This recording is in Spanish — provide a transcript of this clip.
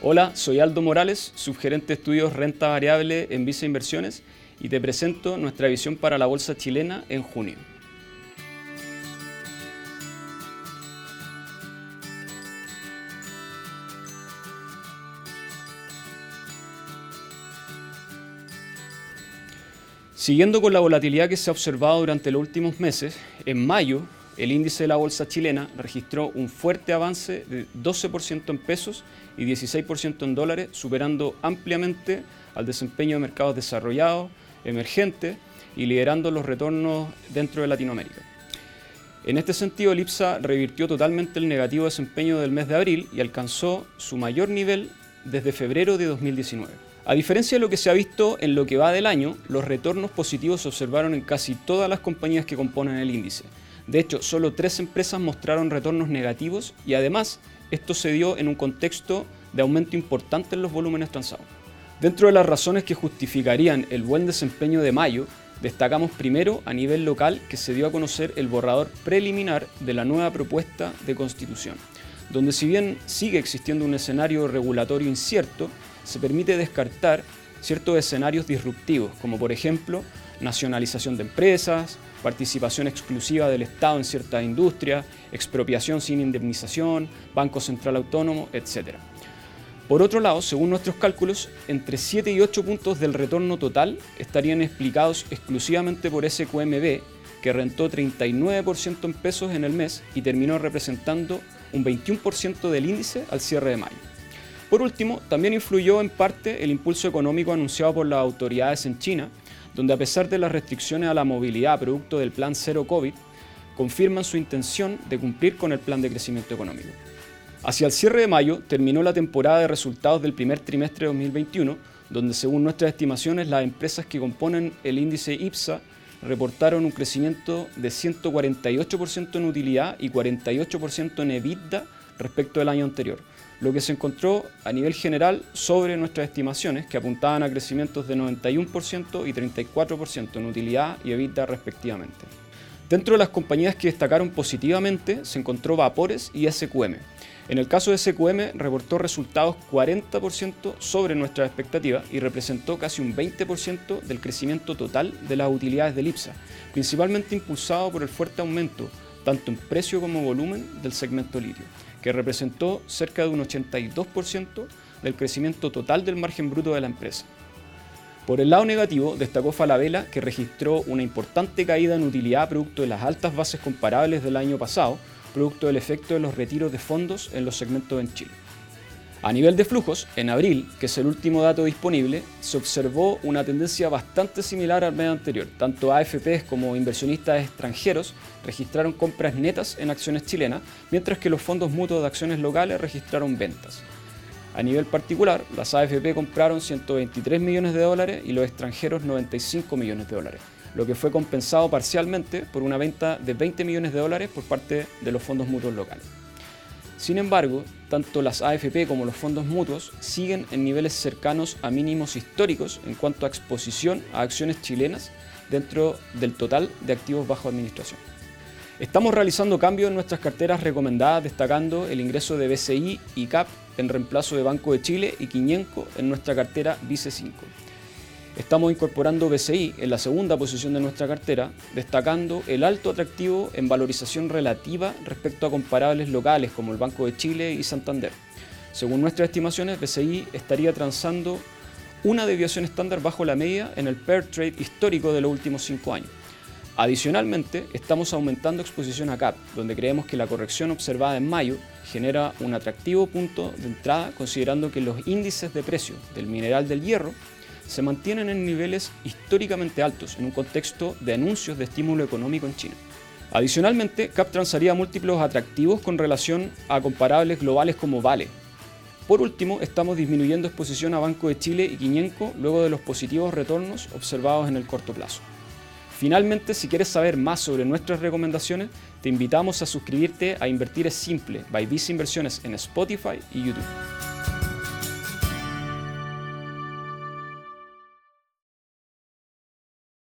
Hola, soy Aldo Morales, subgerente de estudios renta variable en Visa Inversiones y te presento nuestra visión para la bolsa chilena en junio. Siguiendo con la volatilidad que se ha observado durante los últimos meses, en mayo el índice de la bolsa chilena registró un fuerte avance de 12% en pesos y 16% en dólares, superando ampliamente al desempeño de mercados desarrollados, emergentes y liderando los retornos dentro de Latinoamérica. En este sentido, el IPSA revirtió totalmente el negativo desempeño del mes de abril y alcanzó su mayor nivel desde febrero de 2019. A diferencia de lo que se ha visto en lo que va del año, los retornos positivos se observaron en casi todas las compañías que componen el índice, de hecho, solo tres empresas mostraron retornos negativos y además esto se dio en un contexto de aumento importante en los volúmenes transados. Dentro de las razones que justificarían el buen desempeño de mayo, destacamos primero a nivel local que se dio a conocer el borrador preliminar de la nueva propuesta de constitución, donde si bien sigue existiendo un escenario regulatorio incierto, se permite descartar ciertos escenarios disruptivos, como por ejemplo nacionalización de empresas, participación exclusiva del Estado en ciertas industrias, expropiación sin indemnización, Banco Central Autónomo, etc. Por otro lado, según nuestros cálculos, entre 7 y 8 puntos del retorno total estarían explicados exclusivamente por SQMB, que rentó 39% en pesos en el mes y terminó representando un 21% del índice al cierre de mayo. Por último, también influyó en parte el impulso económico anunciado por las autoridades en China, donde a pesar de las restricciones a la movilidad producto del plan Cero COVID, confirman su intención de cumplir con el plan de crecimiento económico. Hacia el cierre de mayo terminó la temporada de resultados del primer trimestre de 2021, donde según nuestras estimaciones las empresas que componen el índice IPSA reportaron un crecimiento de 148% en utilidad y 48% en EBITDA respecto del año anterior, lo que se encontró a nivel general sobre nuestras estimaciones, que apuntaban a crecimientos de 91% y 34% en utilidad y EBITDA respectivamente. Dentro de las compañías que destacaron positivamente se encontró Vapores y SQM. En el caso de SQM reportó resultados 40% sobre nuestras expectativas y representó casi un 20% del crecimiento total de las utilidades del IPSA, principalmente impulsado por el fuerte aumento, tanto en precio como volumen, del segmento litio que representó cerca de un 82% del crecimiento total del margen bruto de la empresa. Por el lado negativo, destacó Falabella, que registró una importante caída en utilidad producto de las altas bases comparables del año pasado, producto del efecto de los retiros de fondos en los segmentos en Chile. A nivel de flujos, en abril, que es el último dato disponible, se observó una tendencia bastante similar al mes anterior. Tanto AFPs como inversionistas extranjeros registraron compras netas en acciones chilenas, mientras que los fondos mutuos de acciones locales registraron ventas. A nivel particular, las AFP compraron 123 millones de dólares y los extranjeros 95 millones de dólares, lo que fue compensado parcialmente por una venta de 20 millones de dólares por parte de los fondos mutuos locales. Sin embargo, tanto las AFP como los fondos mutuos siguen en niveles cercanos a mínimos históricos en cuanto a exposición a acciones chilenas dentro del total de activos bajo administración. Estamos realizando cambios en nuestras carteras recomendadas, destacando el ingreso de BCI y CAP en reemplazo de Banco de Chile y Quiñenco en nuestra cartera Vice 5. Estamos incorporando BCI en la segunda posición de nuestra cartera, destacando el alto atractivo en valorización relativa respecto a comparables locales como el Banco de Chile y Santander. Según nuestras estimaciones, BCI estaría transando una deviación estándar bajo la media en el pair trade histórico de los últimos cinco años. Adicionalmente, estamos aumentando exposición a CAP, donde creemos que la corrección observada en mayo genera un atractivo punto de entrada considerando que los índices de precio del mineral del hierro se mantienen en niveles históricamente altos en un contexto de anuncios de estímulo económico en China. Adicionalmente, CAP transaría múltiplos atractivos con relación a comparables globales como Vale. Por último, estamos disminuyendo exposición a Banco de Chile y Quiñenco luego de los positivos retornos observados en el corto plazo. Finalmente, si quieres saber más sobre nuestras recomendaciones, te invitamos a suscribirte a Invertir es Simple by Visa Inversiones en Spotify y YouTube.